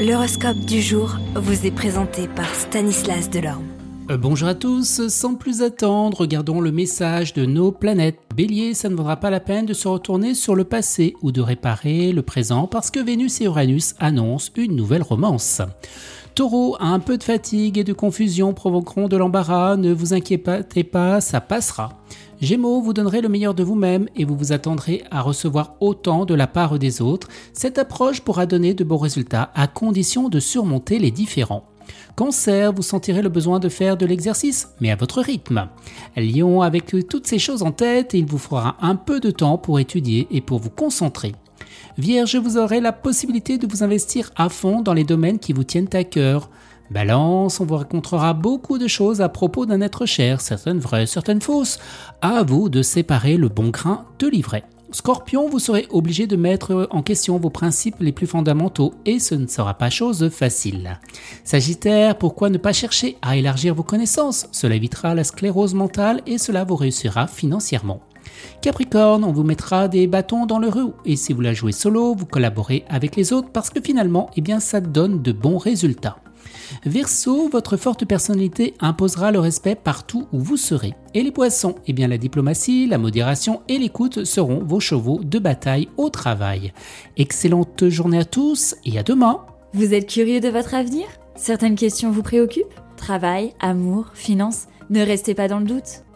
L'horoscope du jour vous est présenté par Stanislas Delorme. Euh, bonjour à tous, sans plus attendre, regardons le message de nos planètes. Bélier, ça ne vaudra pas la peine de se retourner sur le passé ou de réparer le présent parce que Vénus et Uranus annoncent une nouvelle romance. Taureau, un peu de fatigue et de confusion provoqueront de l'embarras, ne vous inquiétez pas, ça passera. Gémeaux, vous donnerez le meilleur de vous-même et vous vous attendrez à recevoir autant de la part des autres. Cette approche pourra donner de bons résultats à condition de surmonter les différends. Cancer, vous sentirez le besoin de faire de l'exercice, mais à votre rythme. Lion, avec toutes ces choses en tête, il vous faudra un peu de temps pour étudier et pour vous concentrer. Vierge, vous aurez la possibilité de vous investir à fond dans les domaines qui vous tiennent à cœur. Balance, on vous racontera beaucoup de choses à propos d'un être cher, certaines vraies, certaines fausses. À vous de séparer le bon grain de l'ivraie. Scorpion, vous serez obligé de mettre en question vos principes les plus fondamentaux et ce ne sera pas chose facile. Sagittaire, pourquoi ne pas chercher à élargir vos connaissances? Cela évitera la sclérose mentale et cela vous réussira financièrement. Capricorne, on vous mettra des bâtons dans le roue et si vous la jouez solo, vous collaborez avec les autres parce que finalement, eh bien, ça donne de bons résultats. Verseau, votre forte personnalité imposera le respect partout où vous serez. Et les poissons, eh bien la diplomatie, la modération et l'écoute seront vos chevaux de bataille au travail. Excellente journée à tous et à demain. Vous êtes curieux de votre avenir? Certaines questions vous préoccupent? Travail, amour, finances? Ne restez pas dans le doute.